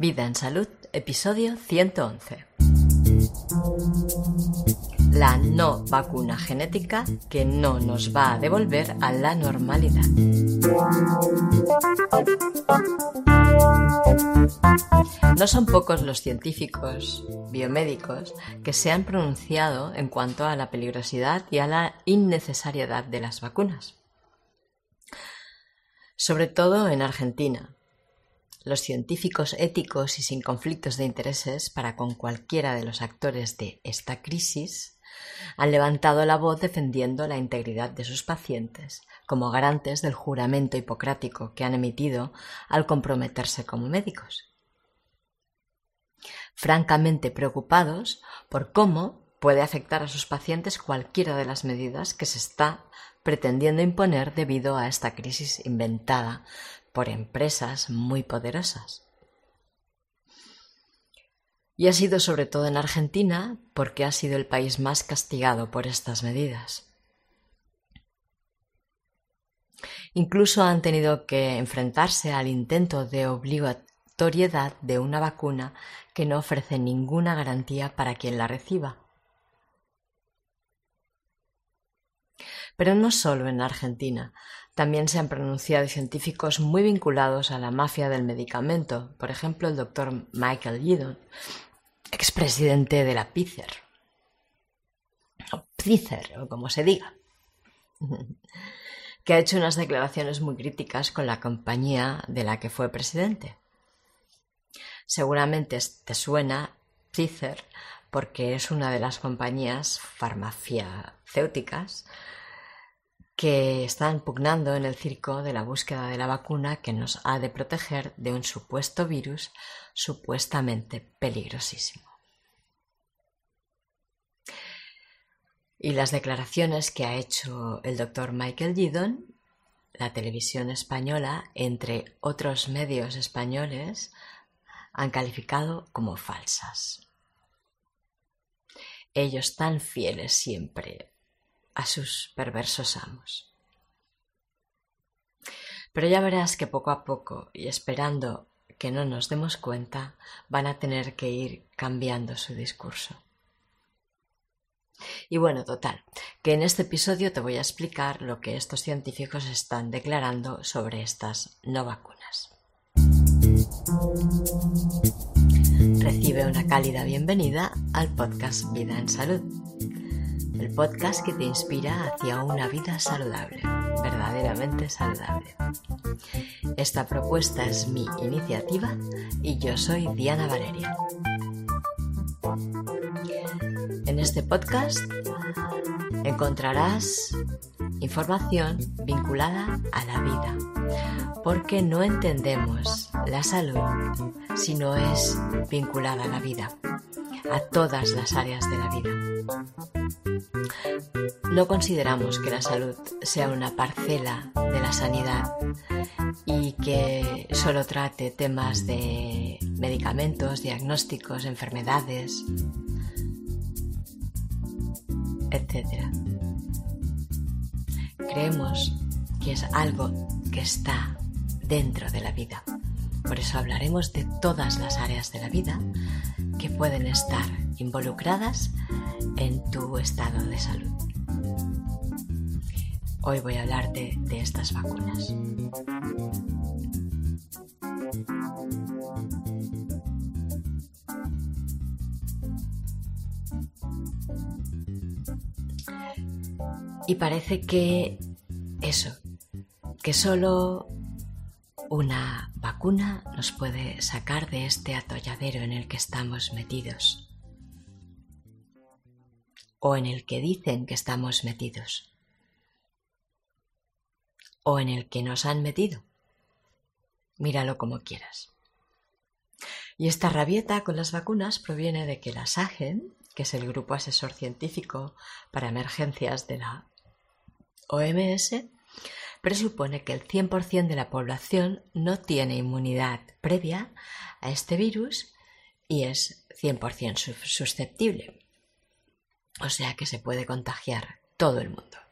Vida en Salud, episodio 111. La no vacuna genética que no nos va a devolver a la normalidad. No son pocos los científicos biomédicos que se han pronunciado en cuanto a la peligrosidad y a la innecesariedad de las vacunas. Sobre todo en Argentina, los científicos éticos y sin conflictos de intereses para con cualquiera de los actores de esta crisis han levantado la voz defendiendo la integridad de sus pacientes como garantes del juramento hipocrático que han emitido al comprometerse como médicos. Francamente preocupados por cómo puede afectar a sus pacientes cualquiera de las medidas que se está pretendiendo imponer debido a esta crisis inventada por empresas muy poderosas. Y ha sido sobre todo en Argentina porque ha sido el país más castigado por estas medidas. Incluso han tenido que enfrentarse al intento de obligatoriedad de una vacuna que no ofrece ninguna garantía para quien la reciba. Pero no solo en Argentina, también se han pronunciado científicos muy vinculados a la mafia del medicamento, por ejemplo el doctor Michael Yeadon, expresidente de la Pfizer, o Pfizer, o como se diga, que ha hecho unas declaraciones muy críticas con la compañía de la que fue presidente. Seguramente te suena Pfizer porque es una de las compañías farmacéuticas que están pugnando en el circo de la búsqueda de la vacuna que nos ha de proteger de un supuesto virus supuestamente peligrosísimo. Y las declaraciones que ha hecho el doctor Michael Gidon, la televisión española, entre otros medios españoles, han calificado como falsas. Ellos tan fieles siempre a sus perversos amos. Pero ya verás que poco a poco, y esperando que no nos demos cuenta, van a tener que ir cambiando su discurso. Y bueno, total, que en este episodio te voy a explicar lo que estos científicos están declarando sobre estas no vacunas. Recibe una cálida bienvenida al podcast Vida en Salud el podcast que te inspira hacia una vida saludable, verdaderamente saludable. Esta propuesta es mi iniciativa y yo soy Diana Valeria. En este podcast encontrarás información vinculada a la vida, porque no entendemos la salud si no es vinculada a la vida, a todas las áreas de la vida. No consideramos que la salud sea una parcela de la sanidad y que solo trate temas de medicamentos, diagnósticos, enfermedades, etc. Creemos que es algo que está dentro de la vida. Por eso hablaremos de todas las áreas de la vida que pueden estar involucradas en tu estado de salud. Hoy voy a hablarte de estas vacunas. Y parece que eso, que solo una vacuna nos puede sacar de este atolladero en el que estamos metidos o en el que dicen que estamos metidos, o en el que nos han metido. Míralo como quieras. Y esta rabieta con las vacunas proviene de que la SAGEN, que es el Grupo Asesor Científico para Emergencias de la OMS, presupone que el 100% de la población no tiene inmunidad previa a este virus y es 100% susceptible o sea que se puede contagiar todo el mundo.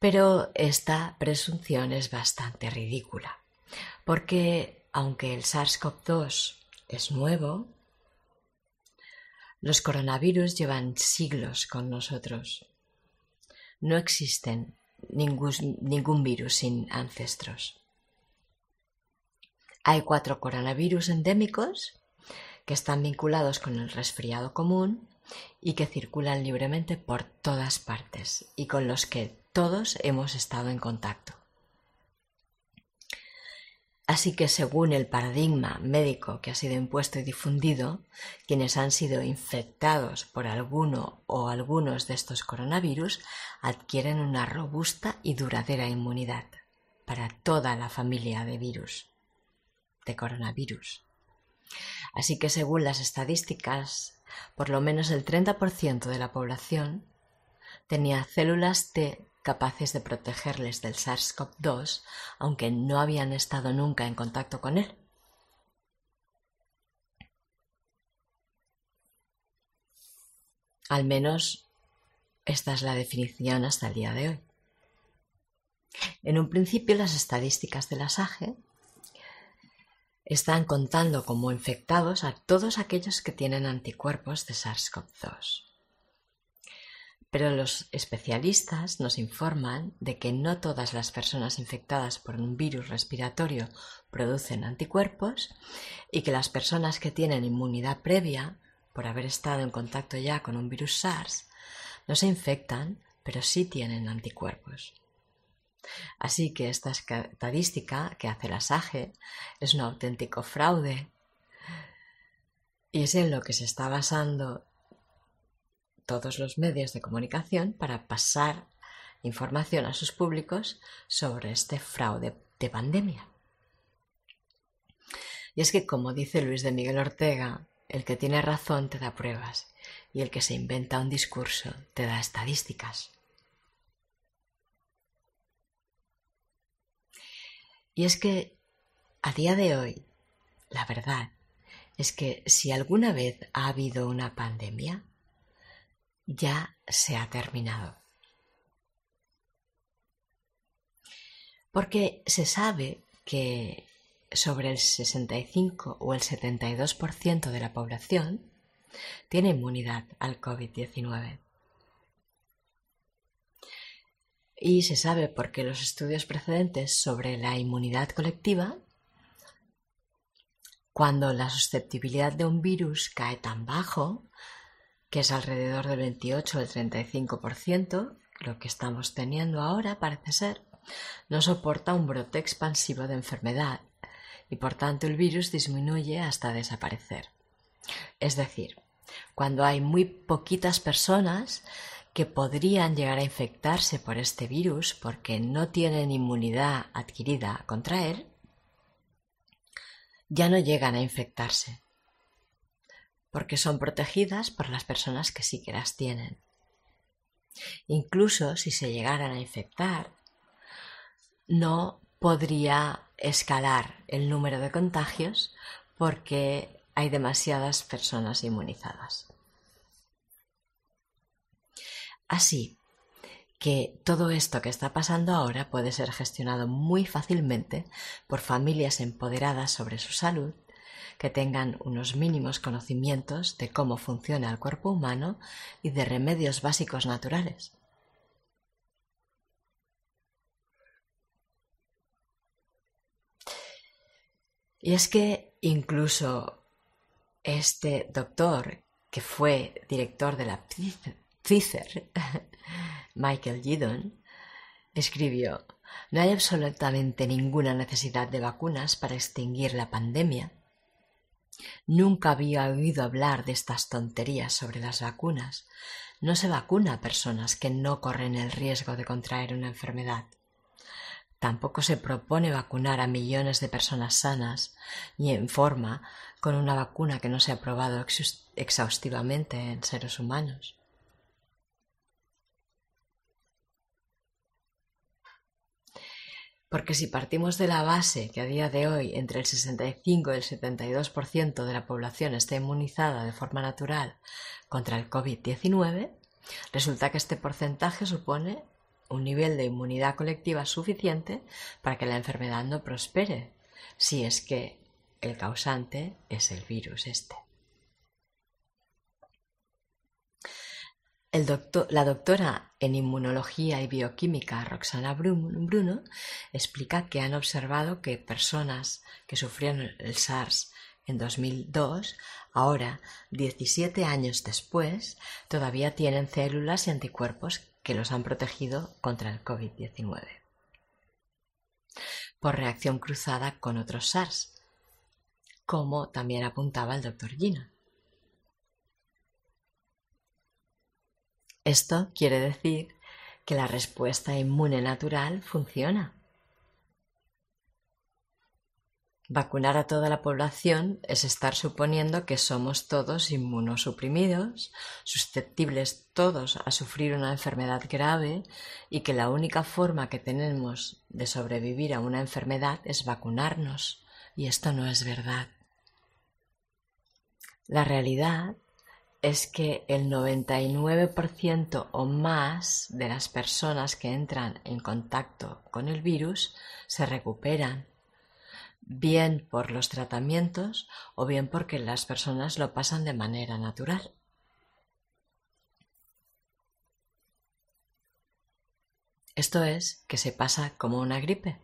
Pero esta presunción es bastante ridícula, porque aunque el SARS-CoV-2 es nuevo, los coronavirus llevan siglos con nosotros. No existen ningún, virus sin ancestros. Hay cuatro coronavirus endémicos que están vinculados con el resfriado común y que circulan libremente por todas partes y con los que todos hemos estado en contacto. Así que según el paradigma médico que ha sido impuesto y difundido, quienes han sido infectados por alguno o algunos de estos coronavirus adquieren una robusta y duradera inmunidad para toda la familia de virus, de coronavirus. Así que según las estadísticas, por lo menos el 30% de la población tenía células T capaces de protegerles del SARS-CoV-2, aunque no habían estado nunca en contacto con él. Al menos esta es la definición hasta el día de hoy. En un principio las estadísticas de la SAGE están contando como infectados a todos aquellos que tienen anticuerpos de SARS-CoV-2. Pero los especialistas nos informan de que no todas las personas infectadas por un virus respiratorio producen anticuerpos y que las personas que tienen inmunidad previa, por haber estado en contacto ya con un virus SARS, no se infectan, pero sí tienen anticuerpos. Así que esta estadística que hace la SAGE es un auténtico fraude y es en lo que se está basando todos los medios de comunicación para pasar información a sus públicos sobre este fraude de pandemia. Y es que, como dice Luis de Miguel Ortega, el que tiene razón te da pruebas y el que se inventa un discurso te da estadísticas. Y es que, a día de hoy, la verdad es que si alguna vez ha habido una pandemia, ya se ha terminado. Porque se sabe que sobre el 65 o el 72% de la población tiene inmunidad al COVID-19. Y se sabe porque los estudios precedentes sobre la inmunidad colectiva, cuando la susceptibilidad de un virus cae tan bajo, que es alrededor del 28 o el 35%, lo que estamos teniendo ahora parece ser, no soporta un brote expansivo de enfermedad y por tanto el virus disminuye hasta desaparecer. Es decir, cuando hay muy poquitas personas que podrían llegar a infectarse por este virus porque no tienen inmunidad adquirida contra él, ya no llegan a infectarse porque son protegidas por las personas que sí que las tienen. Incluso si se llegaran a infectar, no podría escalar el número de contagios porque hay demasiadas personas inmunizadas. Así que todo esto que está pasando ahora puede ser gestionado muy fácilmente por familias empoderadas sobre su salud que tengan unos mínimos conocimientos de cómo funciona el cuerpo humano y de remedios básicos naturales. Y es que incluso este doctor, que fue director de la Pfizer, Michael Gidon, escribió, no hay absolutamente ninguna necesidad de vacunas para extinguir la pandemia Nunca había oído hablar de estas tonterías sobre las vacunas. No se vacuna a personas que no corren el riesgo de contraer una enfermedad. Tampoco se propone vacunar a millones de personas sanas y en forma con una vacuna que no se ha probado exhaustivamente en seres humanos. Porque si partimos de la base que a día de hoy entre el 65 y el 72% de la población está inmunizada de forma natural contra el COVID-19, resulta que este porcentaje supone un nivel de inmunidad colectiva suficiente para que la enfermedad no prospere, si es que el causante es el virus este. La doctora en inmunología y bioquímica Roxana Bruno explica que han observado que personas que sufrieron el SARS en 2002, ahora, 17 años después, todavía tienen células y anticuerpos que los han protegido contra el COVID-19 por reacción cruzada con otros SARS, como también apuntaba el doctor Gina. Esto quiere decir que la respuesta inmune natural funciona. Vacunar a toda la población es estar suponiendo que somos todos inmunosuprimidos, susceptibles todos a sufrir una enfermedad grave y que la única forma que tenemos de sobrevivir a una enfermedad es vacunarnos. Y esto no es verdad. La realidad es que el 99% o más de las personas que entran en contacto con el virus se recuperan, bien por los tratamientos o bien porque las personas lo pasan de manera natural. Esto es que se pasa como una gripe.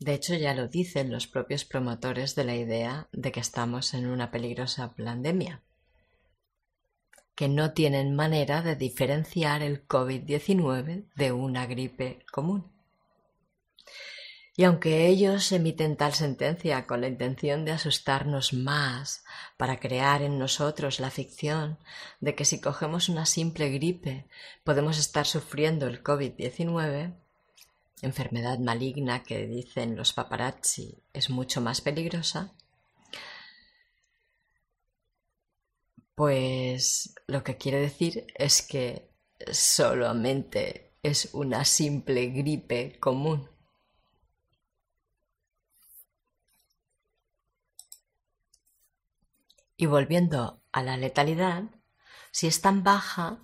De hecho, ya lo dicen los propios promotores de la idea de que estamos en una peligrosa pandemia que no tienen manera de diferenciar el COVID-19 de una gripe común. Y aunque ellos emiten tal sentencia con la intención de asustarnos más, para crear en nosotros la ficción de que si cogemos una simple gripe podemos estar sufriendo el COVID-19, enfermedad maligna que dicen los paparazzi es mucho más peligrosa, Pues lo que quiere decir es que solamente es una simple gripe común. Y volviendo a la letalidad, si es tan baja,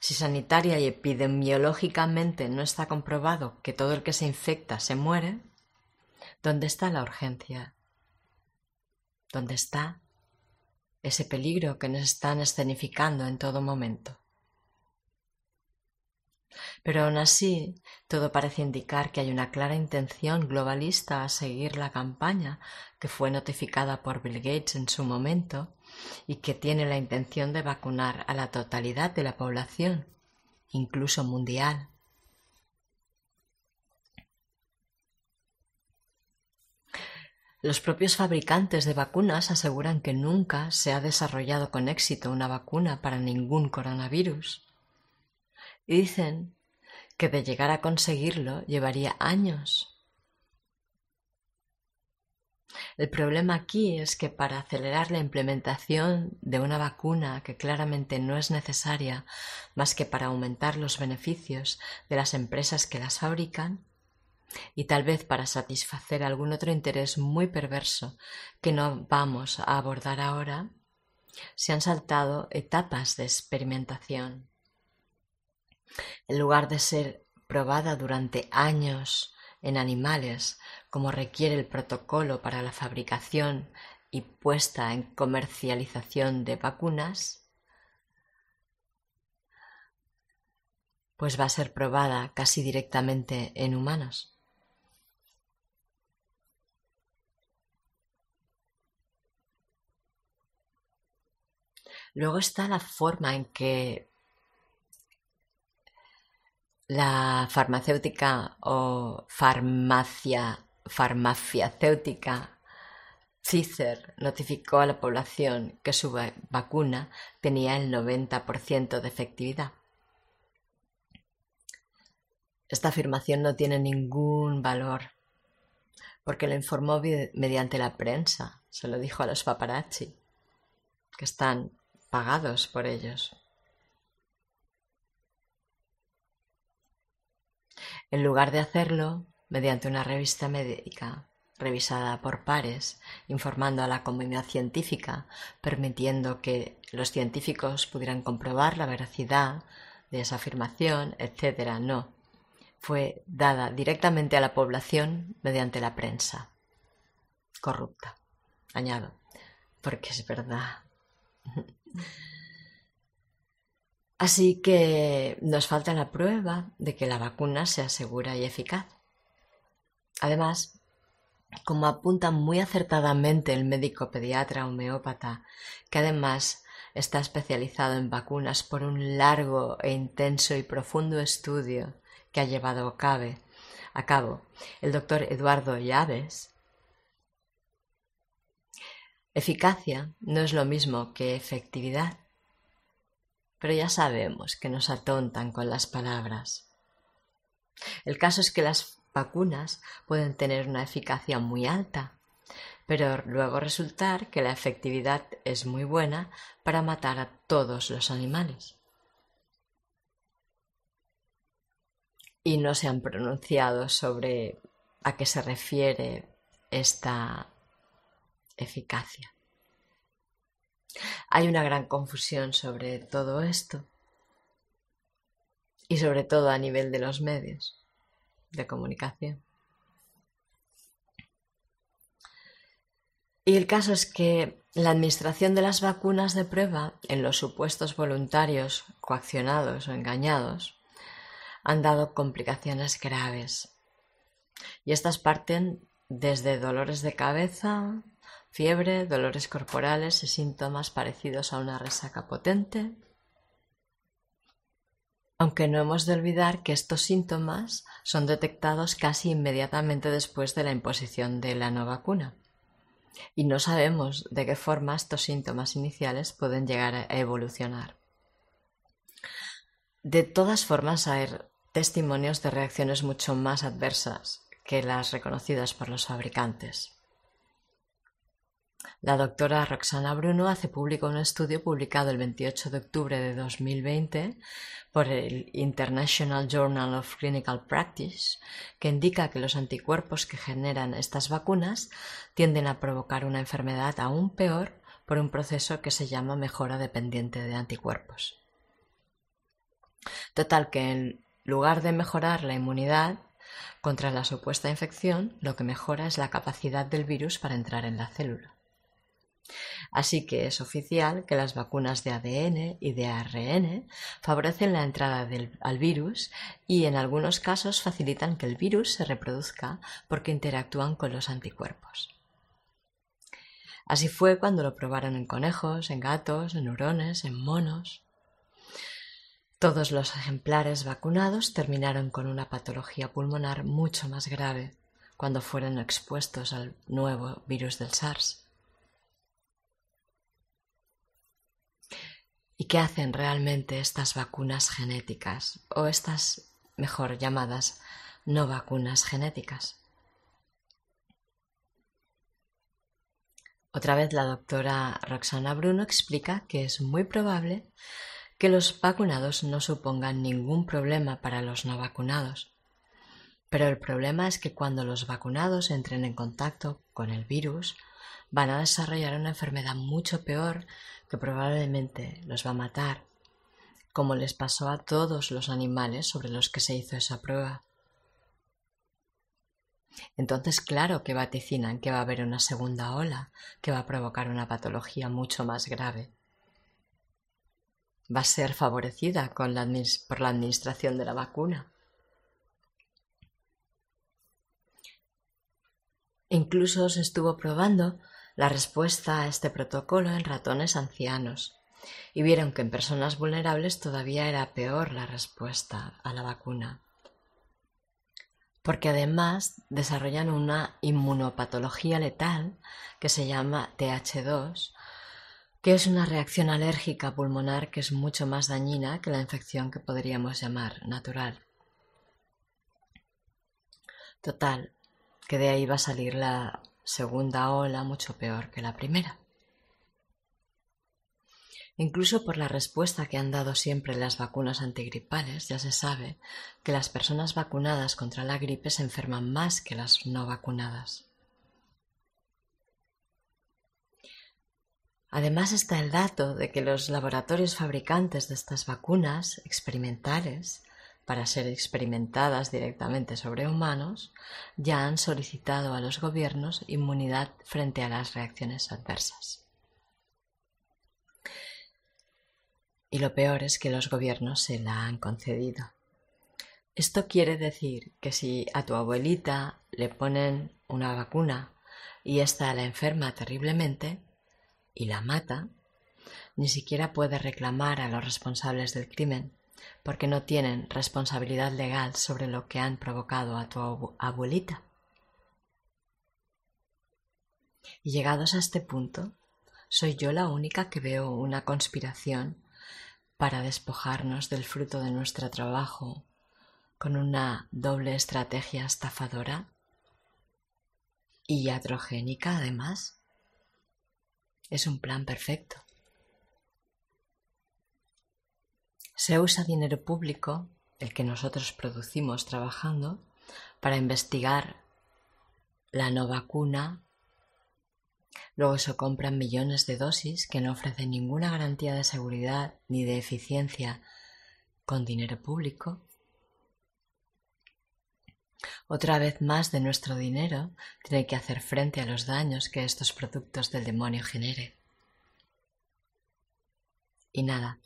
si sanitaria y epidemiológicamente no está comprobado que todo el que se infecta se muere, ¿dónde está la urgencia? ¿Dónde está ese peligro que nos están escenificando en todo momento. Pero aún así, todo parece indicar que hay una clara intención globalista a seguir la campaña que fue notificada por Bill Gates en su momento y que tiene la intención de vacunar a la totalidad de la población, incluso mundial. Los propios fabricantes de vacunas aseguran que nunca se ha desarrollado con éxito una vacuna para ningún coronavirus. Y dicen que de llegar a conseguirlo llevaría años. El problema aquí es que para acelerar la implementación de una vacuna que claramente no es necesaria más que para aumentar los beneficios de las empresas que las fabrican, y tal vez para satisfacer algún otro interés muy perverso que no vamos a abordar ahora, se han saltado etapas de experimentación. En lugar de ser probada durante años en animales, como requiere el protocolo para la fabricación y puesta en comercialización de vacunas, pues va a ser probada casi directamente en humanos. Luego está la forma en que la farmacéutica o farmacia, farmacéutica Pfizer notificó a la población que su vacuna tenía el 90% de efectividad. Esta afirmación no tiene ningún valor porque lo informó mediante la prensa, se lo dijo a los paparazzi, que están pagados por ellos. En lugar de hacerlo mediante una revista médica revisada por pares, informando a la comunidad científica, permitiendo que los científicos pudieran comprobar la veracidad de esa afirmación, etc. No, fue dada directamente a la población mediante la prensa. corrupta. Añado, porque es verdad. Así que nos falta la prueba de que la vacuna sea segura y eficaz. Además, como apunta muy acertadamente el médico pediatra homeópata, que además está especializado en vacunas por un largo e intenso y profundo estudio que ha llevado a cabo el doctor Eduardo Llaves, eficacia no es lo mismo que efectividad. Pero ya sabemos que nos atontan con las palabras. El caso es que las vacunas pueden tener una eficacia muy alta, pero luego resultar que la efectividad es muy buena para matar a todos los animales. Y no se han pronunciado sobre a qué se refiere esta eficacia. Hay una gran confusión sobre todo esto y sobre todo a nivel de los medios de comunicación. Y el caso es que la administración de las vacunas de prueba en los supuestos voluntarios coaccionados o engañados han dado complicaciones graves. Y estas parten desde dolores de cabeza, fiebre, dolores corporales y síntomas parecidos a una resaca potente. Aunque no hemos de olvidar que estos síntomas son detectados casi inmediatamente después de la imposición de la no vacuna. Y no sabemos de qué forma estos síntomas iniciales pueden llegar a evolucionar. De todas formas, hay testimonios de reacciones mucho más adversas que las reconocidas por los fabricantes. La doctora Roxana Bruno hace público un estudio publicado el 28 de octubre de 2020 por el International Journal of Clinical Practice, que indica que los anticuerpos que generan estas vacunas tienden a provocar una enfermedad aún peor por un proceso que se llama mejora dependiente de anticuerpos. Total que en lugar de mejorar la inmunidad, contra la supuesta infección, lo que mejora es la capacidad del virus para entrar en la célula. Así que es oficial que las vacunas de ADN y de ARN favorecen la entrada al virus y en algunos casos facilitan que el virus se reproduzca porque interactúan con los anticuerpos. Así fue cuando lo probaron en conejos, en gatos, en hurones, en monos. Todos los ejemplares vacunados terminaron con una patología pulmonar mucho más grave cuando fueron expuestos al nuevo virus del SARS. ¿Y qué hacen realmente estas vacunas genéticas o estas mejor llamadas no vacunas genéticas? Otra vez la doctora Roxana Bruno explica que es muy probable que los vacunados no supongan ningún problema para los no vacunados. Pero el problema es que cuando los vacunados entren en contacto con el virus, van a desarrollar una enfermedad mucho peor que probablemente los va a matar, como les pasó a todos los animales sobre los que se hizo esa prueba. Entonces, claro que vaticinan que va a haber una segunda ola que va a provocar una patología mucho más grave va a ser favorecida por la administración de la vacuna. Incluso se estuvo probando la respuesta a este protocolo en ratones ancianos y vieron que en personas vulnerables todavía era peor la respuesta a la vacuna, porque además desarrollan una inmunopatología letal que se llama TH2 que es una reacción alérgica pulmonar que es mucho más dañina que la infección que podríamos llamar natural. Total, que de ahí va a salir la segunda ola mucho peor que la primera. Incluso por la respuesta que han dado siempre las vacunas antigripales, ya se sabe que las personas vacunadas contra la gripe se enferman más que las no vacunadas. Además está el dato de que los laboratorios fabricantes de estas vacunas experimentales para ser experimentadas directamente sobre humanos, ya han solicitado a los gobiernos inmunidad frente a las reacciones adversas. Y lo peor es que los gobiernos se la han concedido. Esto quiere decir que si a tu abuelita le ponen una vacuna y ésta la enferma terriblemente y la mata, ni siquiera puede reclamar a los responsables del crimen porque no tienen responsabilidad legal sobre lo que han provocado a tu abuelita. Y llegados a este punto, soy yo la única que veo una conspiración para despojarnos del fruto de nuestro trabajo con una doble estrategia estafadora y iatrogénica además. Es un plan perfecto. Se usa dinero público, el que nosotros producimos trabajando, para investigar la no vacuna. Luego se compran millones de dosis que no ofrecen ninguna garantía de seguridad ni de eficiencia con dinero público. Otra vez más de nuestro dinero tiene que hacer frente a los daños que estos productos del demonio genere. Y nada,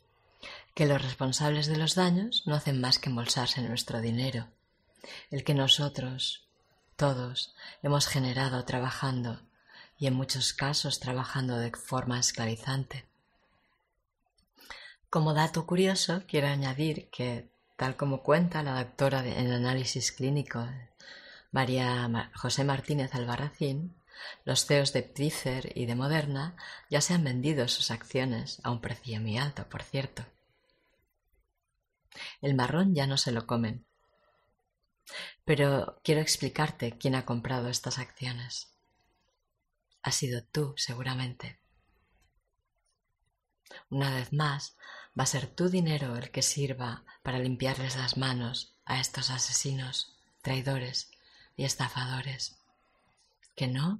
que los responsables de los daños no hacen más que embolsarse nuestro dinero, el que nosotros, todos, hemos generado trabajando y en muchos casos trabajando de forma esclavizante. Como dato curioso, quiero añadir que, tal como cuenta la doctora en análisis clínico María José Martínez Albarracín, los CEOs de Pfizer y de Moderna ya se han vendido sus acciones a un precio muy alto, por cierto. El marrón ya no se lo comen. Pero quiero explicarte quién ha comprado estas acciones. Ha sido tú, seguramente. Una vez más, va a ser tu dinero el que sirva para limpiarles las manos a estos asesinos, traidores y estafadores. ¿Que no?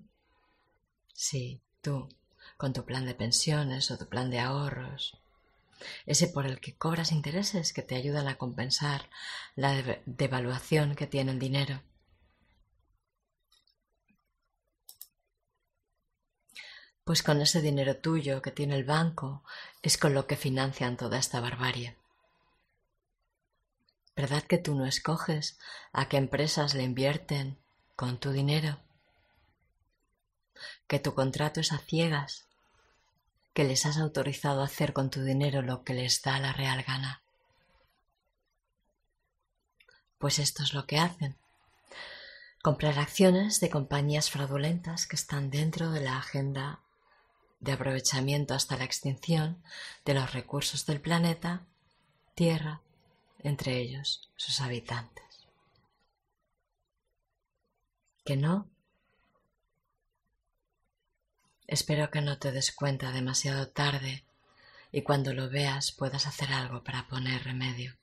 Sí, tú, con tu plan de pensiones o tu plan de ahorros, ese por el que cobras intereses que te ayudan a compensar la devaluación que tiene el dinero. Pues con ese dinero tuyo que tiene el banco es con lo que financian toda esta barbarie. ¿Verdad que tú no escoges a qué empresas le invierten con tu dinero? Que tu contrato es a ciegas que les has autorizado a hacer con tu dinero lo que les da la real gana. Pues esto es lo que hacen. Comprar acciones de compañías fraudulentas que están dentro de la agenda de aprovechamiento hasta la extinción de los recursos del planeta, Tierra, entre ellos sus habitantes. ¿Que no? Espero que no te des cuenta demasiado tarde y cuando lo veas puedas hacer algo para poner remedio.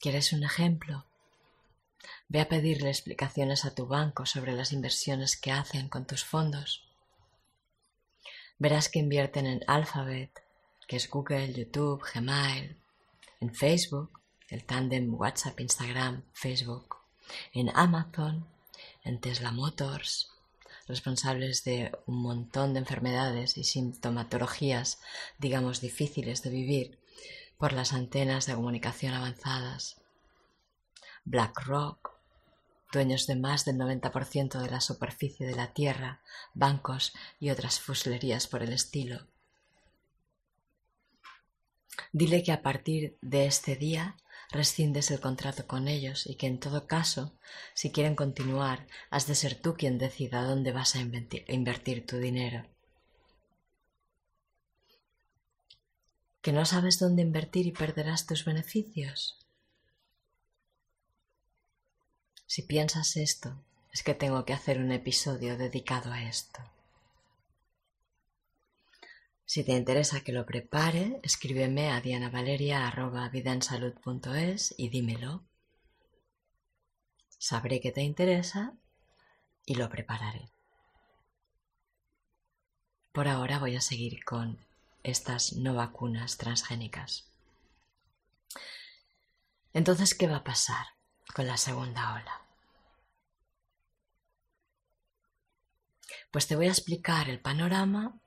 ¿Quieres un ejemplo? Ve a pedirle explicaciones a tu banco sobre las inversiones que hacen con tus fondos. Verás que invierten en Alphabet, que es Google, YouTube, Gmail, en Facebook, el tándem WhatsApp, Instagram, Facebook, en Amazon, en Tesla Motors, responsables de un montón de enfermedades y sintomatologías, digamos, difíciles de vivir por las antenas de comunicación avanzadas. BlackRock, dueños de más del 90% de la superficie de la Tierra, bancos y otras fuslerías por el estilo. Dile que a partir de este día rescindes el contrato con ellos y que en todo caso, si quieren continuar, has de ser tú quien decida dónde vas a invertir tu dinero. ¿Que no sabes dónde invertir y perderás tus beneficios? Si piensas esto, es que tengo que hacer un episodio dedicado a esto. Si te interesa que lo prepare, escríbeme a dianavaleria.vidaensalud.es y dímelo. Sabré que te interesa y lo prepararé. Por ahora voy a seguir con estas no vacunas transgénicas. Entonces, ¿qué va a pasar con la segunda ola? Pues te voy a explicar el panorama,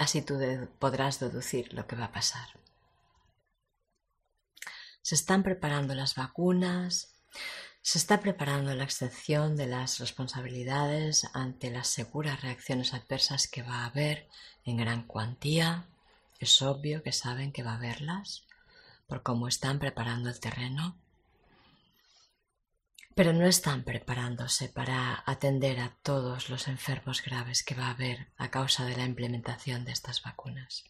así tú podrás deducir lo que va a pasar. Se están preparando las vacunas, se está preparando la excepción de las responsabilidades ante las seguras reacciones adversas que va a haber en gran cuantía. Es obvio que saben que va a haberlas por cómo están preparando el terreno. Pero no están preparándose para atender a todos los enfermos graves que va a haber a causa de la implementación de estas vacunas.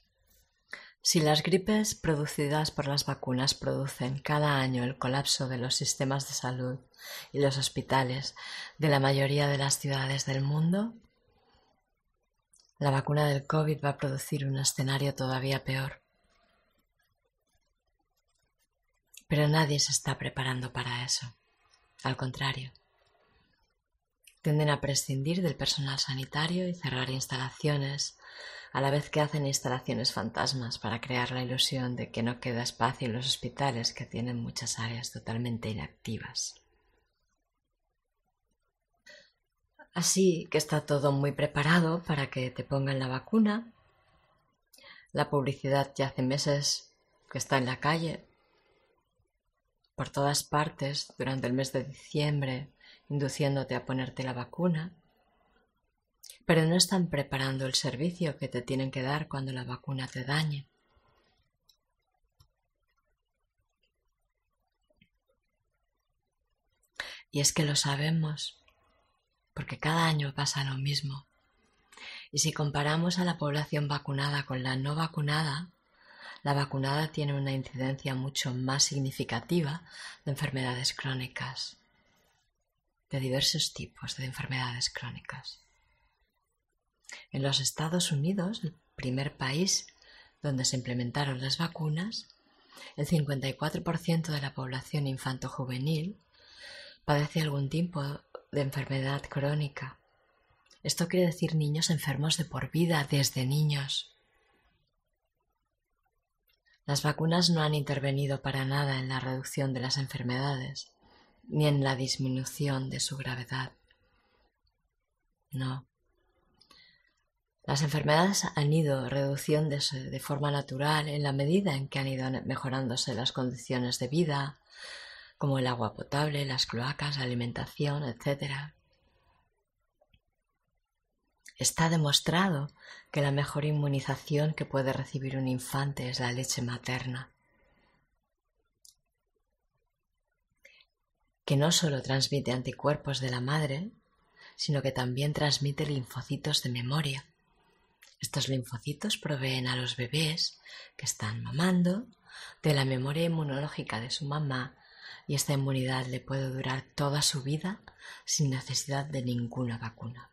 Si las gripes producidas por las vacunas producen cada año el colapso de los sistemas de salud y los hospitales de la mayoría de las ciudades del mundo, la vacuna del COVID va a producir un escenario todavía peor. Pero nadie se está preparando para eso. Al contrario, tienden a prescindir del personal sanitario y cerrar instalaciones a la vez que hacen instalaciones fantasmas para crear la ilusión de que no queda espacio en los hospitales que tienen muchas áreas totalmente inactivas. Así que está todo muy preparado para que te pongan la vacuna. La publicidad ya hace meses que está en la calle, por todas partes, durante el mes de diciembre, induciéndote a ponerte la vacuna pero no están preparando el servicio que te tienen que dar cuando la vacuna te dañe. Y es que lo sabemos, porque cada año pasa lo mismo. Y si comparamos a la población vacunada con la no vacunada, la vacunada tiene una incidencia mucho más significativa de enfermedades crónicas, de diversos tipos de enfermedades crónicas. En los Estados Unidos, el primer país donde se implementaron las vacunas, el 54% de la población infanto-juvenil padece algún tipo de enfermedad crónica. Esto quiere decir niños enfermos de por vida desde niños. Las vacunas no han intervenido para nada en la reducción de las enfermedades, ni en la disminución de su gravedad. No. Las enfermedades han ido reduciéndose de forma natural en la medida en que han ido mejorándose las condiciones de vida, como el agua potable, las cloacas, la alimentación, etc. Está demostrado que la mejor inmunización que puede recibir un infante es la leche materna, que no solo transmite anticuerpos de la madre, sino que también transmite linfocitos de memoria estos linfocitos proveen a los bebés que están mamando de la memoria inmunológica de su mamá y esta inmunidad le puede durar toda su vida sin necesidad de ninguna vacuna.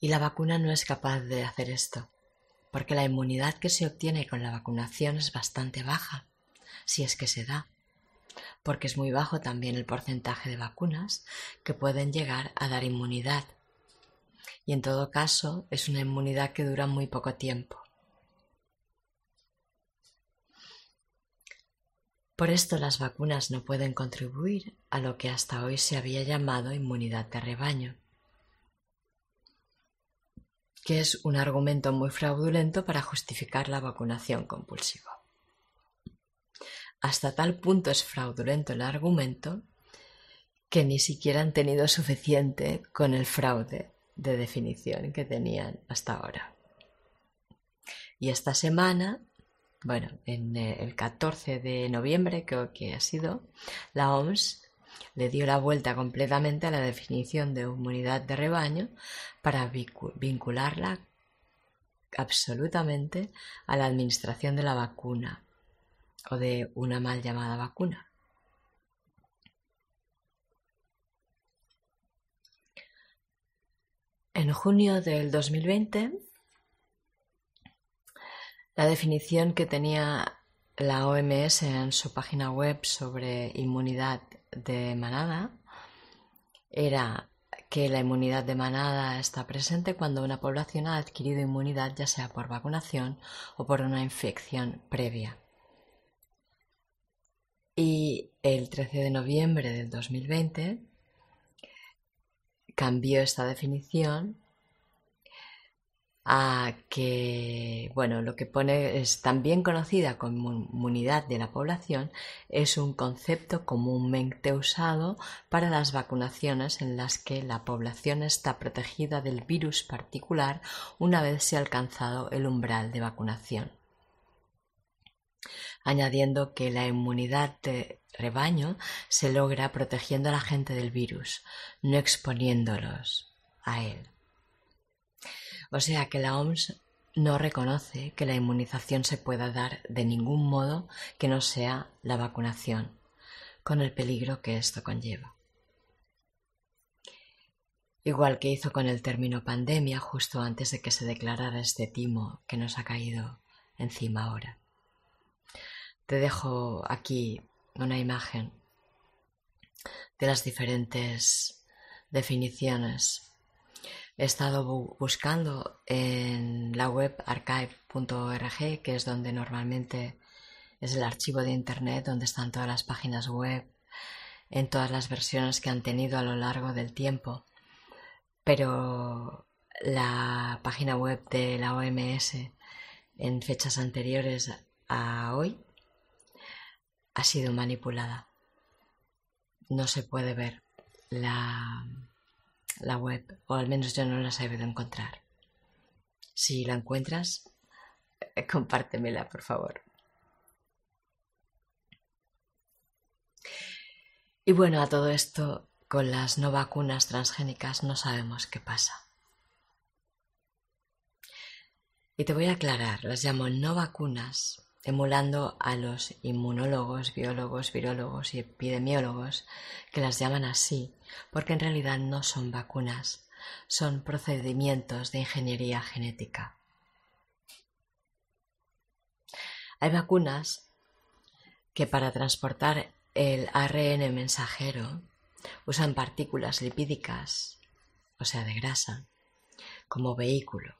Y la vacuna no es capaz de hacer esto, porque la inmunidad que se obtiene con la vacunación es bastante baja, si es que se da, porque es muy bajo también el porcentaje de vacunas que pueden llegar a dar inmunidad y en todo caso es una inmunidad que dura muy poco tiempo. Por esto las vacunas no pueden contribuir a lo que hasta hoy se había llamado inmunidad de rebaño, que es un argumento muy fraudulento para justificar la vacunación compulsiva. Hasta tal punto es fraudulento el argumento que ni siquiera han tenido suficiente con el fraude de definición que tenían hasta ahora. Y esta semana, bueno, en eh, el 14 de noviembre creo que ha sido, la OMS le dio la vuelta completamente a la definición de inmunidad de rebaño para vincularla absolutamente a la administración de la vacuna o de una mal llamada vacuna. En junio del 2020, la definición que tenía la OMS en su página web sobre inmunidad de manada era que la inmunidad de manada está presente cuando una población ha adquirido inmunidad ya sea por vacunación o por una infección previa. Y el 13 de noviembre del 2020 cambió esta definición a que, bueno, lo que pone es también conocida como inmunidad de la población, es un concepto comúnmente usado para las vacunaciones en las que la población está protegida del virus particular una vez se ha alcanzado el umbral de vacunación. Añadiendo que la inmunidad de rebaño se logra protegiendo a la gente del virus, no exponiéndolos a él. O sea que la OMS no reconoce que la inmunización se pueda dar de ningún modo que no sea la vacunación, con el peligro que esto conlleva. Igual que hizo con el término pandemia justo antes de que se declarara este timo que nos ha caído encima ahora. Te dejo aquí una imagen de las diferentes definiciones He estado buscando en la web archive.org, que es donde normalmente es el archivo de Internet, donde están todas las páginas web, en todas las versiones que han tenido a lo largo del tiempo. Pero la página web de la OMS en fechas anteriores a hoy ha sido manipulada. No se puede ver la la web, o al menos yo no la he sabido encontrar. Si la encuentras, eh, compártemela, por favor. Y bueno, a todo esto, con las no vacunas transgénicas no sabemos qué pasa. Y te voy a aclarar, las llamo no vacunas emulando a los inmunólogos, biólogos, virólogos y epidemiólogos, que las llaman así, porque en realidad no son vacunas, son procedimientos de ingeniería genética. Hay vacunas que para transportar el ARN mensajero usan partículas lipídicas, o sea, de grasa, como vehículo.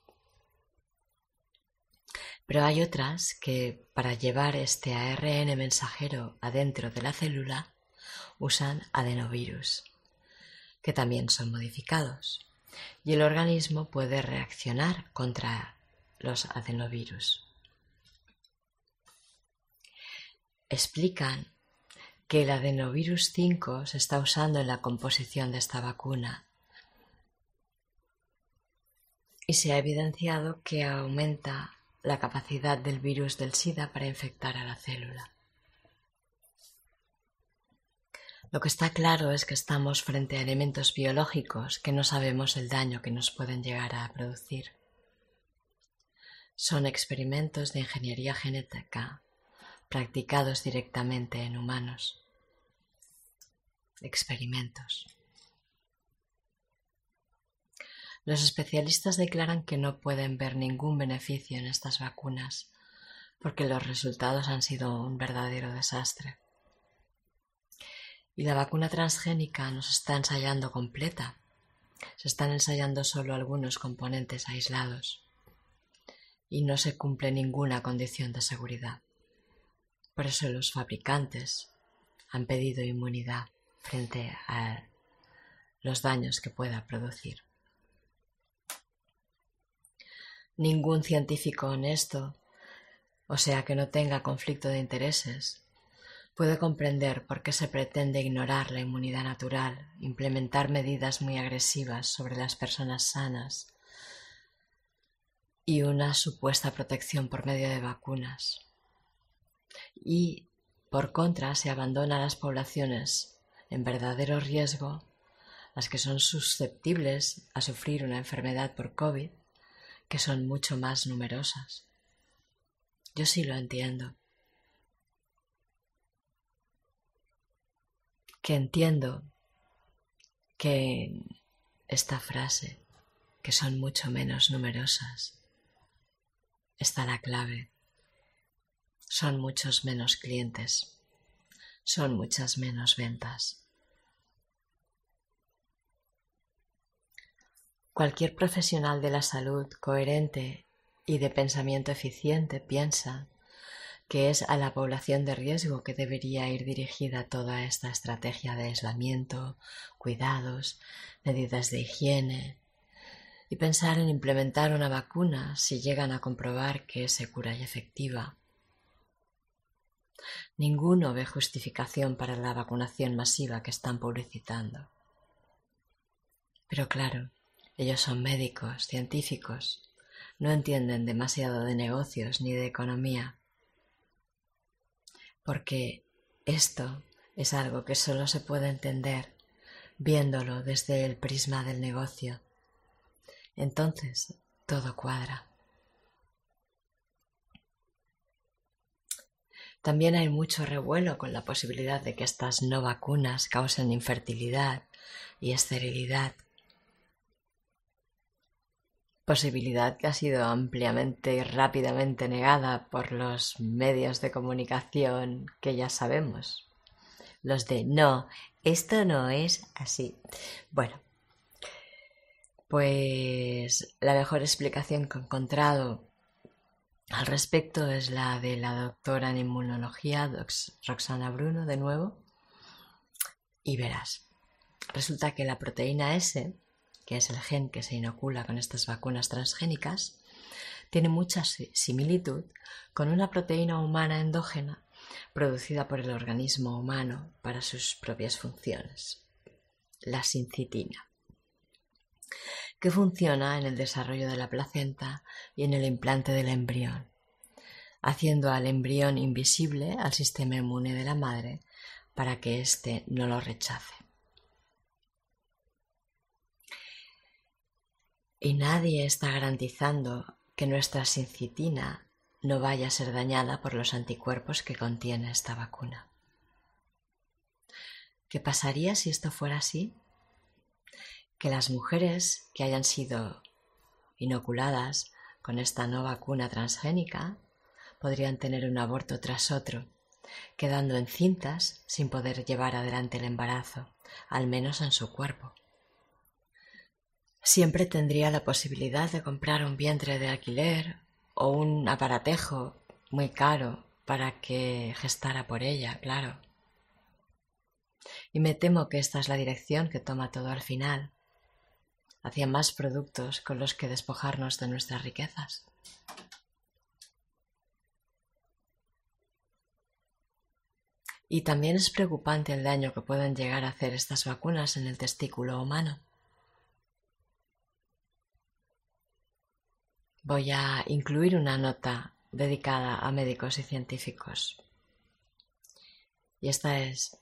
Pero hay otras que para llevar este ARN mensajero adentro de la célula usan adenovirus, que también son modificados, y el organismo puede reaccionar contra los adenovirus. Explican que el adenovirus 5 se está usando en la composición de esta vacuna y se ha evidenciado que aumenta la capacidad del virus del SIDA para infectar a la célula. Lo que está claro es que estamos frente a elementos biológicos que no sabemos el daño que nos pueden llegar a producir. Son experimentos de ingeniería genética practicados directamente en humanos. Experimentos. Los especialistas declaran que no pueden ver ningún beneficio en estas vacunas porque los resultados han sido un verdadero desastre. Y la vacuna transgénica no se está ensayando completa. Se están ensayando solo algunos componentes aislados. Y no se cumple ninguna condición de seguridad. Por eso los fabricantes han pedido inmunidad frente a los daños que pueda producir. Ningún científico honesto, o sea que no tenga conflicto de intereses, puede comprender por qué se pretende ignorar la inmunidad natural, implementar medidas muy agresivas sobre las personas sanas y una supuesta protección por medio de vacunas. Y, por contra, se abandona a las poblaciones en verdadero riesgo, las que son susceptibles a sufrir una enfermedad por COVID, que son mucho más numerosas. Yo sí lo entiendo. Que entiendo que esta frase, que son mucho menos numerosas, está la clave. Son muchos menos clientes, son muchas menos ventas. Cualquier profesional de la salud coherente y de pensamiento eficiente piensa que es a la población de riesgo que debería ir dirigida toda esta estrategia de aislamiento, cuidados, medidas de higiene, y pensar en implementar una vacuna si llegan a comprobar que es segura y efectiva. Ninguno ve justificación para la vacunación masiva que están publicitando. Pero claro, ellos son médicos, científicos, no entienden demasiado de negocios ni de economía. Porque esto es algo que solo se puede entender viéndolo desde el prisma del negocio. Entonces todo cuadra. También hay mucho revuelo con la posibilidad de que estas no vacunas causen infertilidad y esterilidad posibilidad que ha sido ampliamente y rápidamente negada por los medios de comunicación que ya sabemos. Los de no, esto no es así. Bueno, pues la mejor explicación que he encontrado al respecto es la de la doctora en inmunología, Roxana Bruno, de nuevo. Y verás, resulta que la proteína S que es el gen que se inocula con estas vacunas transgénicas, tiene mucha similitud con una proteína humana endógena producida por el organismo humano para sus propias funciones, la sincitina, que funciona en el desarrollo de la placenta y en el implante del embrión, haciendo al embrión invisible al sistema inmune de la madre para que éste no lo rechace. Y nadie está garantizando que nuestra sincitina no vaya a ser dañada por los anticuerpos que contiene esta vacuna. ¿Qué pasaría si esto fuera así? Que las mujeres que hayan sido inoculadas con esta no vacuna transgénica podrían tener un aborto tras otro, quedando encintas sin poder llevar adelante el embarazo, al menos en su cuerpo siempre tendría la posibilidad de comprar un vientre de alquiler o un aparatejo muy caro para que gestara por ella, claro. Y me temo que esta es la dirección que toma todo al final, hacia más productos con los que despojarnos de nuestras riquezas. Y también es preocupante el daño que pueden llegar a hacer estas vacunas en el testículo humano. Voy a incluir una nota dedicada a médicos y científicos. Y esta es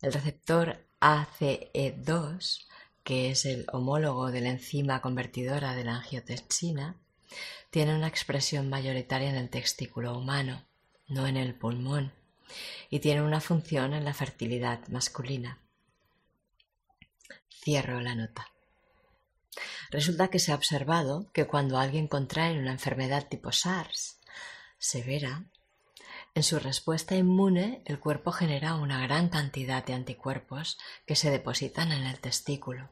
el receptor ACE2, que es el homólogo de la enzima convertidora de la angiotensina, tiene una expresión mayoritaria en el testículo humano, no en el pulmón, y tiene una función en la fertilidad masculina. Cierro la nota. Resulta que se ha observado que cuando alguien contrae una enfermedad tipo SARS severa, en su respuesta inmune el cuerpo genera una gran cantidad de anticuerpos que se depositan en el testículo,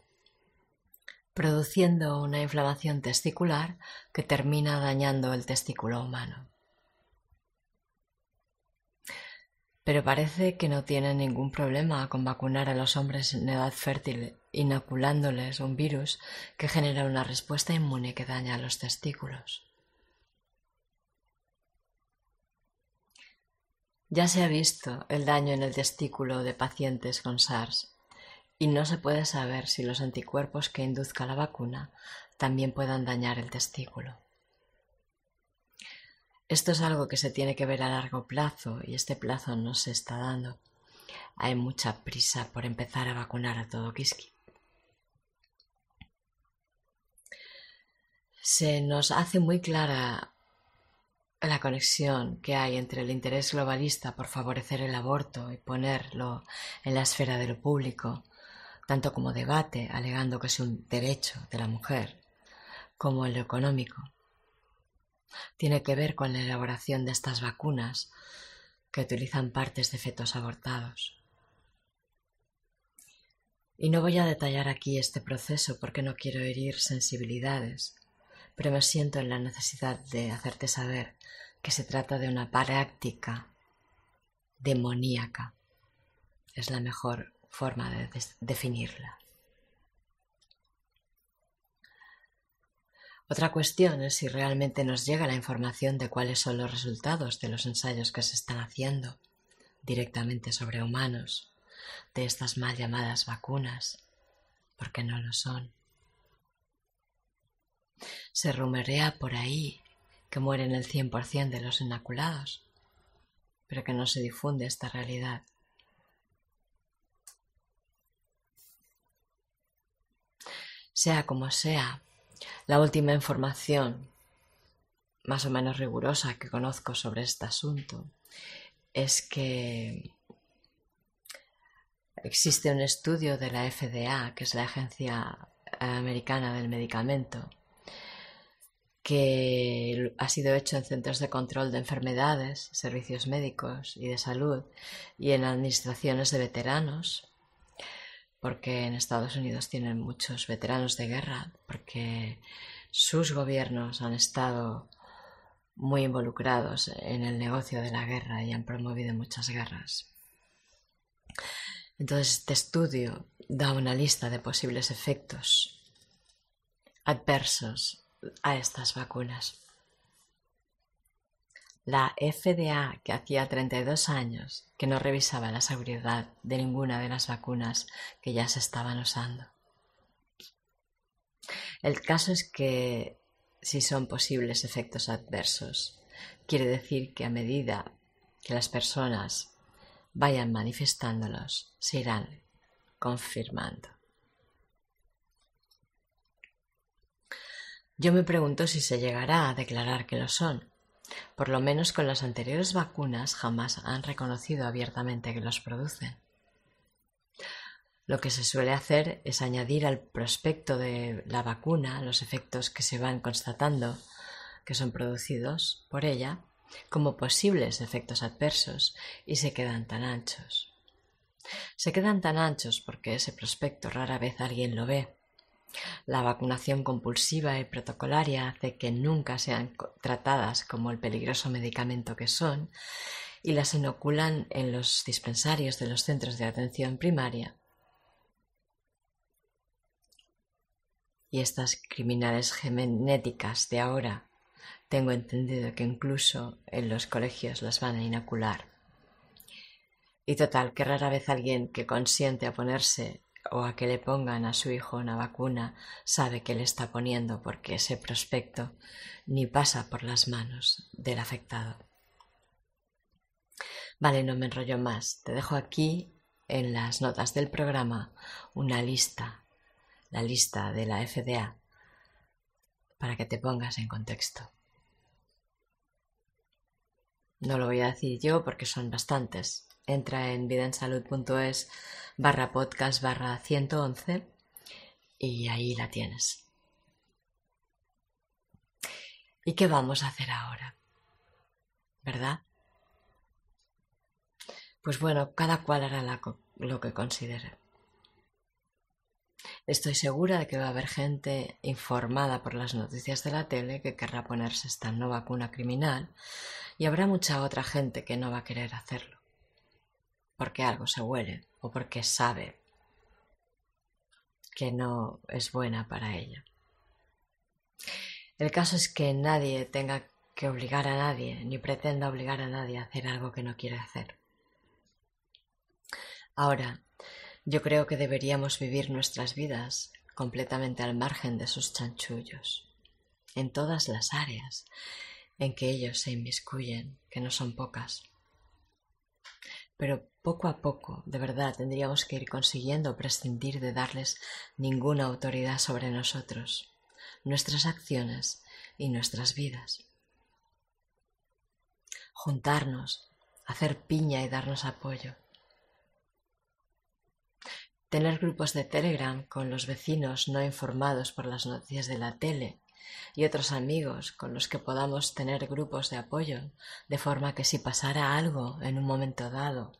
produciendo una inflamación testicular que termina dañando el testículo humano. Pero parece que no tienen ningún problema con vacunar a los hombres en edad fértil inoculándoles un virus que genera una respuesta inmune que daña los testículos. Ya se ha visto el daño en el testículo de pacientes con SARS y no se puede saber si los anticuerpos que induzca la vacuna también puedan dañar el testículo. Esto es algo que se tiene que ver a largo plazo y este plazo no se está dando. Hay mucha prisa por empezar a vacunar a todo Kiski. Se nos hace muy clara la conexión que hay entre el interés globalista por favorecer el aborto y ponerlo en la esfera de lo público, tanto como debate, alegando que es un derecho de la mujer, como en lo económico tiene que ver con la elaboración de estas vacunas que utilizan partes de fetos abortados. Y no voy a detallar aquí este proceso porque no quiero herir sensibilidades, pero me siento en la necesidad de hacerte saber que se trata de una práctica demoníaca. Es la mejor forma de definirla. Otra cuestión es si realmente nos llega la información de cuáles son los resultados de los ensayos que se están haciendo directamente sobre humanos, de estas mal llamadas vacunas, porque no lo son. Se rumorea por ahí que mueren el 100% de los inoculados, pero que no se difunde esta realidad. Sea como sea, la última información más o menos rigurosa que conozco sobre este asunto es que existe un estudio de la FDA, que es la Agencia Americana del Medicamento, que ha sido hecho en centros de control de enfermedades, servicios médicos y de salud y en administraciones de veteranos porque en Estados Unidos tienen muchos veteranos de guerra, porque sus gobiernos han estado muy involucrados en el negocio de la guerra y han promovido muchas guerras. Entonces este estudio da una lista de posibles efectos adversos a estas vacunas. La FDA, que hacía 32 años que no revisaba la seguridad de ninguna de las vacunas que ya se estaban usando. El caso es que si son posibles efectos adversos, quiere decir que a medida que las personas vayan manifestándolos, se irán confirmando. Yo me pregunto si se llegará a declarar que lo son, por lo menos con las anteriores vacunas jamás han reconocido abiertamente que los producen. Lo que se suele hacer es añadir al prospecto de la vacuna los efectos que se van constatando que son producidos por ella como posibles efectos adversos y se quedan tan anchos. Se quedan tan anchos porque ese prospecto rara vez alguien lo ve la vacunación compulsiva y protocolaria hace que nunca sean tratadas como el peligroso medicamento que son y las inoculan en los dispensarios de los centros de atención primaria. Y estas criminales genéticas de ahora tengo entendido que incluso en los colegios las van a inocular. Y total, que rara vez alguien que consiente a ponerse o a que le pongan a su hijo una vacuna sabe que le está poniendo porque ese prospecto ni pasa por las manos del afectado. Vale, no me enrollo más. Te dejo aquí en las notas del programa una lista, la lista de la FDA, para que te pongas en contexto. No lo voy a decir yo porque son bastantes. Entra en vidaensalud.es barra podcast barra 111 y ahí la tienes. ¿Y qué vamos a hacer ahora? ¿Verdad? Pues bueno, cada cual hará lo que considere. Estoy segura de que va a haber gente informada por las noticias de la tele que querrá ponerse esta no vacuna criminal y habrá mucha otra gente que no va a querer hacerlo porque algo se huele o porque sabe que no es buena para ella. El caso es que nadie tenga que obligar a nadie, ni pretenda obligar a nadie a hacer algo que no quiere hacer. Ahora, yo creo que deberíamos vivir nuestras vidas completamente al margen de sus chanchullos, en todas las áreas en que ellos se inmiscuyen, que no son pocas. Pero poco a poco, de verdad, tendríamos que ir consiguiendo prescindir de darles ninguna autoridad sobre nosotros, nuestras acciones y nuestras vidas. Juntarnos, hacer piña y darnos apoyo. Tener grupos de Telegram con los vecinos no informados por las noticias de la tele y otros amigos con los que podamos tener grupos de apoyo, de forma que si pasara algo en un momento dado,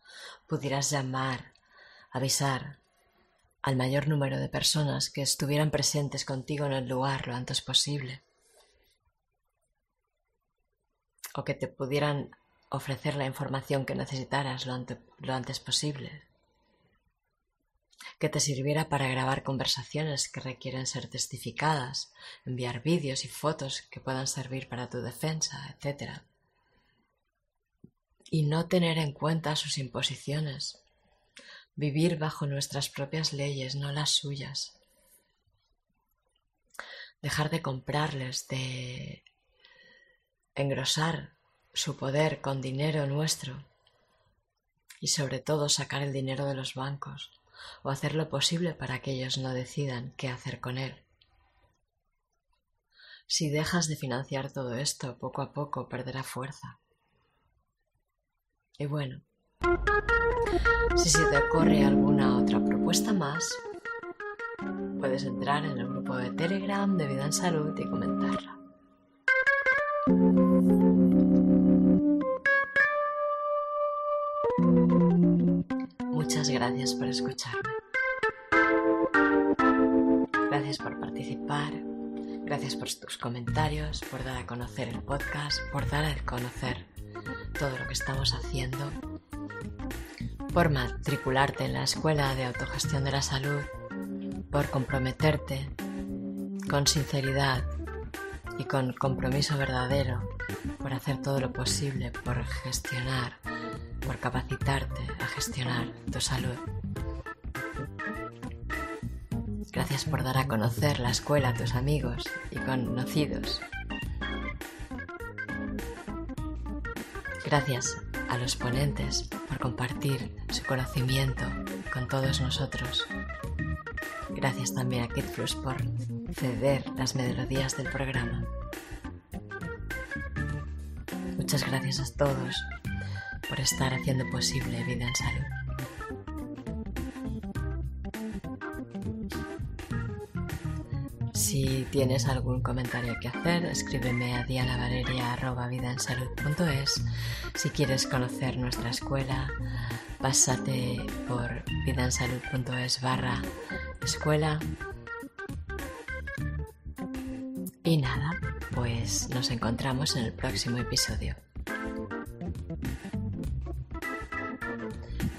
pudieras llamar, avisar al mayor número de personas que estuvieran presentes contigo en el lugar lo antes posible. O que te pudieran ofrecer la información que necesitaras lo, antes posible. Que te sirviera para grabar conversaciones que requieren ser testificadas, enviar vídeos y fotos que puedan servir para tu defensa, etc. Y no tener en cuenta sus imposiciones. Vivir bajo nuestras propias leyes, no las suyas. Dejar de comprarles, de engrosar su poder con dinero nuestro y sobre todo sacar el dinero de los bancos o hacer lo posible para que ellos no decidan qué hacer con él. Si dejas de financiar todo esto, poco a poco perderá fuerza. Y bueno, si se te ocurre alguna otra propuesta más, puedes entrar en el grupo de Telegram de Vida en Salud y comentarla. Gracias por escucharme. Gracias por participar. Gracias por tus comentarios, por dar a conocer el podcast, por dar a conocer todo lo que estamos haciendo, por matricularte en la Escuela de Autogestión de la Salud, por comprometerte con sinceridad y con compromiso verdadero por hacer todo lo posible por gestionar, por capacitarte a gestionar tu salud. Gracias por dar a conocer la escuela a tus amigos y conocidos. Gracias a los ponentes por compartir su conocimiento con todos nosotros. Gracias también a KidFlux por ceder las melodías del programa. Muchas gracias a todos por estar haciendo posible Vida en Salud. Si tienes algún comentario que hacer, escríbeme a dianavaleria.vidaensalud.es. Si quieres conocer nuestra escuela, pásate por vidaensalud.es barra escuela. Y nada, pues nos encontramos en el próximo episodio.